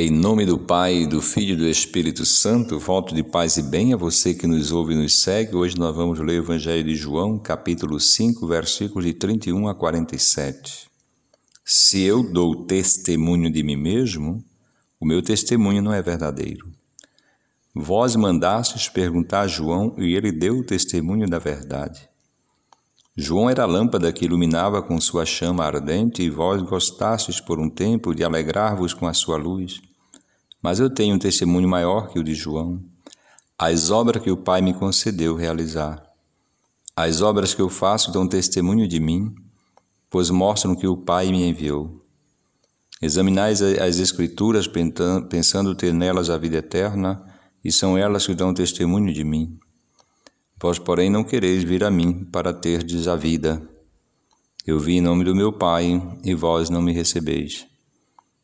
Em nome do Pai, do Filho e do Espírito Santo, voto de paz e bem a você que nos ouve e nos segue. Hoje nós vamos ler o Evangelho de João, capítulo 5, versículos de 31 a 47. Se eu dou testemunho de mim mesmo, o meu testemunho não é verdadeiro. Vós mandastes perguntar a João e ele deu o testemunho da verdade. João era a lâmpada que iluminava com sua chama ardente, e vós gostastes por um tempo de alegrar-vos com a sua luz. Mas eu tenho um testemunho maior que o de João, as obras que o Pai me concedeu realizar. As obras que eu faço dão testemunho de mim, pois mostram que o Pai me enviou. Examinais as Escrituras pensando ter nelas a vida eterna, e são elas que dão testemunho de mim. Vós, porém, não quereis vir a mim para terdes a vida. Eu vim em nome do meu Pai, e vós não me recebeis.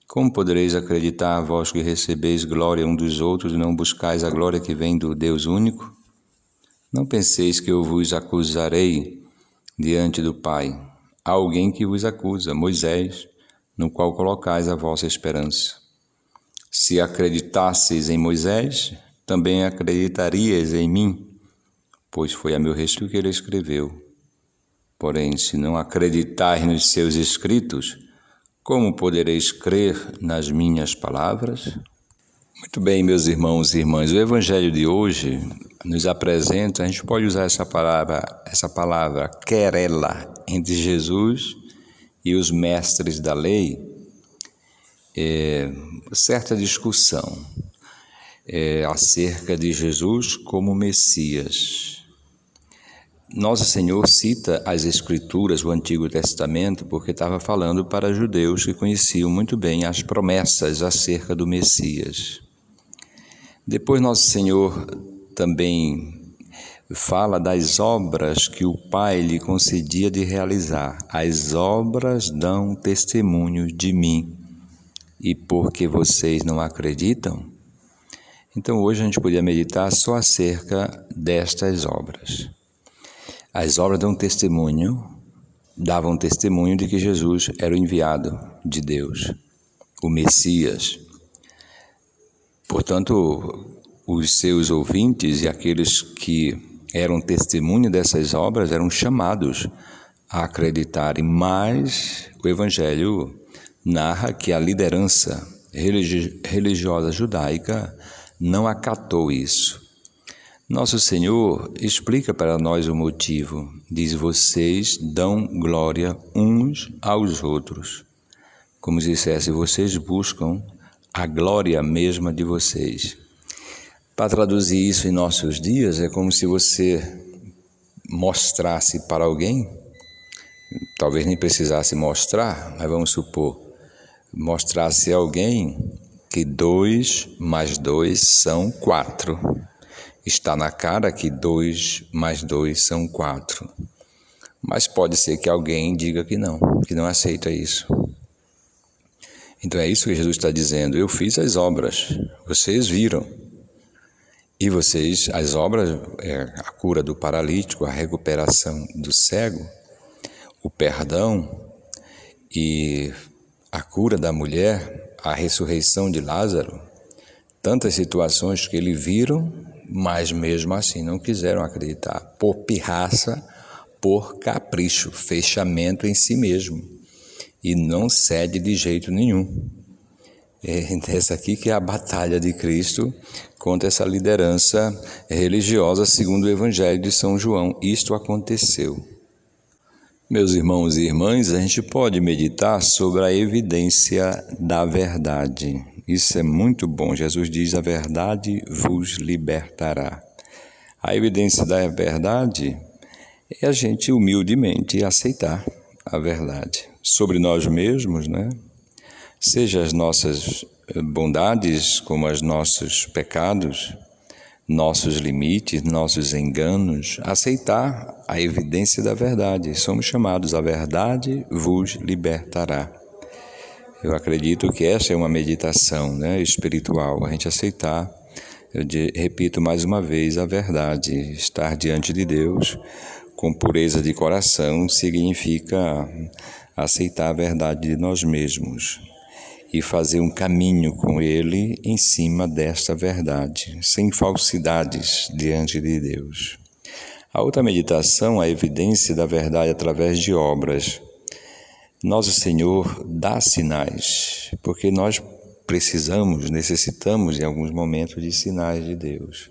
Como podereis acreditar, vós que recebeis glória um dos outros e não buscais a glória que vem do Deus único? Não penseis que eu vos acusarei diante do Pai. Há alguém que vos acusa, Moisés, no qual colocais a vossa esperança. Se acreditasseis em Moisés, também acreditarias em mim pois foi a meu respeito que ele escreveu. Porém, se não acreditais nos seus escritos, como podereis crer nas minhas palavras? Muito bem, meus irmãos e irmãs, o evangelho de hoje nos apresenta, a gente pode usar essa palavra, essa palavra querela entre Jesus e os mestres da lei, é, certa discussão é, acerca de Jesus como Messias. Nosso Senhor cita as Escrituras, o Antigo Testamento, porque estava falando para judeus que conheciam muito bem as promessas acerca do Messias. Depois, Nosso Senhor também fala das obras que o Pai lhe concedia de realizar. As obras dão testemunho de mim. E porque vocês não acreditam? Então, hoje a gente podia meditar só acerca destas obras. As obras dão testemunho, davam testemunho de que Jesus era o enviado de Deus, o Messias. Portanto, os seus ouvintes e aqueles que eram testemunho dessas obras eram chamados a acreditarem, mas o Evangelho narra que a liderança religiosa judaica não acatou isso nosso Senhor explica para nós o motivo. Diz: Vocês dão glória uns aos outros. Como se dissesse, vocês buscam a glória mesma de vocês. Para traduzir isso em nossos dias, é como se você mostrasse para alguém, talvez nem precisasse mostrar, mas vamos supor, mostrasse a alguém que dois mais dois são quatro. Está na cara que dois mais dois são quatro. Mas pode ser que alguém diga que não, que não aceita isso. Então é isso que Jesus está dizendo. Eu fiz as obras, vocês viram. E vocês, as obras, é a cura do paralítico, a recuperação do cego, o perdão e a cura da mulher, a ressurreição de Lázaro, tantas situações que ele viram mas mesmo assim não quiseram acreditar, por pirraça, por capricho, fechamento em si mesmo, e não cede de jeito nenhum. É essa aqui que é a batalha de Cristo contra essa liderança religiosa, segundo o Evangelho de São João. Isto aconteceu. Meus irmãos e irmãs, a gente pode meditar sobre a evidência da verdade. Isso é muito bom. Jesus diz: a verdade vos libertará. A evidência da verdade é a gente humildemente aceitar a verdade sobre nós mesmos, né? Seja as nossas bondades como os nossos pecados, nossos limites, nossos enganos, aceitar a evidência da verdade. Somos chamados a verdade vos libertará. Eu acredito que essa é uma meditação né, espiritual, a gente aceitar, eu repito mais uma vez, a verdade. Estar diante de Deus com pureza de coração significa aceitar a verdade de nós mesmos. e fazer um caminho com Ele em cima desta verdade, sem falsidades diante de Deus. A outra meditação, a evidência da verdade através de obras. Nosso Senhor dá sinais, porque nós precisamos, necessitamos em alguns momentos de sinais de Deus.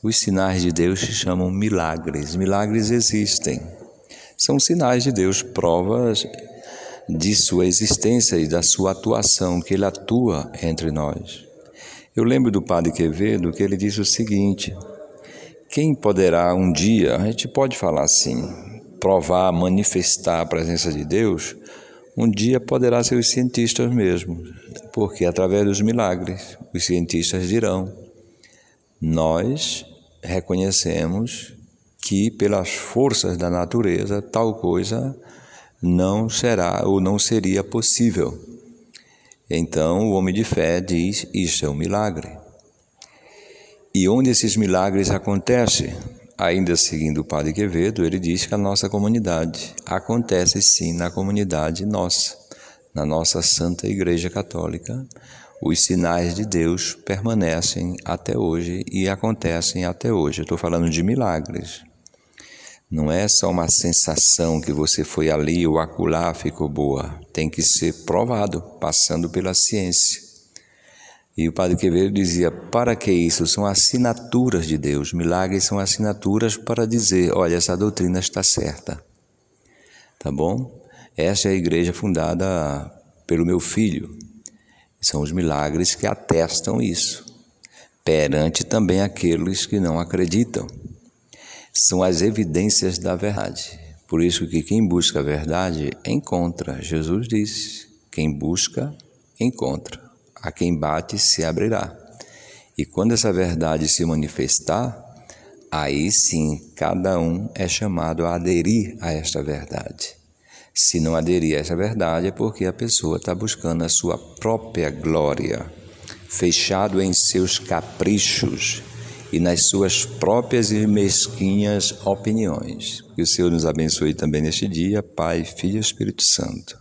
Os sinais de Deus se chamam milagres. Milagres existem. São sinais de Deus, provas de sua existência e da sua atuação, que ele atua entre nós. Eu lembro do padre Quevedo que ele disse o seguinte: quem poderá um dia, a gente pode falar assim, provar, manifestar a presença de Deus, um dia poderá ser os cientistas mesmo, porque através dos milagres os cientistas dirão: nós reconhecemos que pelas forças da natureza tal coisa não será ou não seria possível. Então o homem de fé diz: Isto é um milagre. E onde esses milagres acontecem? Ainda seguindo o Padre Quevedo, ele diz que a nossa comunidade acontece sim na comunidade nossa, na nossa Santa Igreja Católica. Os sinais de Deus permanecem até hoje e acontecem até hoje. Estou falando de milagres. Não é só uma sensação que você foi ali ou acolá ficou boa. Tem que ser provado, passando pela ciência. E o Padre Quevedo dizia: para que isso? São assinaturas de Deus. Milagres são assinaturas para dizer: olha, essa doutrina está certa. Tá bom? Essa é a igreja fundada pelo meu filho. São os milagres que atestam isso, perante também aqueles que não acreditam são as evidências da verdade. Por isso que quem busca a verdade encontra. Jesus disse: quem busca, encontra. A quem bate, se abrirá. E quando essa verdade se manifestar, aí sim cada um é chamado a aderir a esta verdade. Se não aderir a essa verdade, é porque a pessoa está buscando a sua própria glória, fechado em seus caprichos e nas suas próprias e mesquinhas opiniões. Que o Senhor nos abençoe também neste dia, Pai, Filho e Espírito Santo.